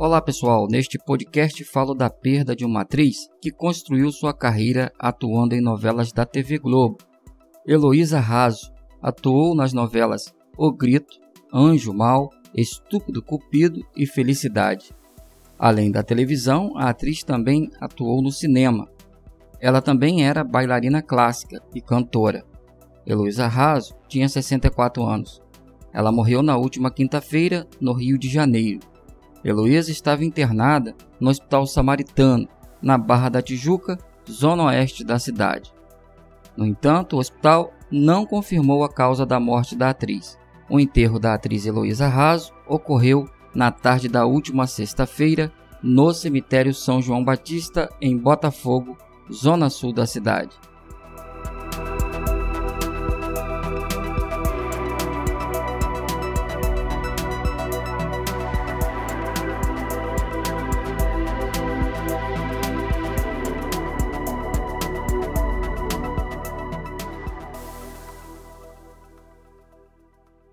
Olá pessoal, neste podcast falo da perda de uma atriz que construiu sua carreira atuando em novelas da TV Globo. Heloísa Raso atuou nas novelas O Grito, Anjo Mal, Estúpido Cupido e Felicidade. Além da televisão, a atriz também atuou no cinema. Ela também era bailarina clássica e cantora. Heloísa Raso tinha 64 anos. Ela morreu na última quinta-feira, no Rio de Janeiro. Heloísa estava internada no Hospital Samaritano, na Barra da Tijuca, zona oeste da cidade. No entanto, o hospital não confirmou a causa da morte da atriz. O enterro da atriz Heloísa Raso ocorreu na tarde da última sexta-feira no cemitério São João Batista, em Botafogo, zona sul da cidade.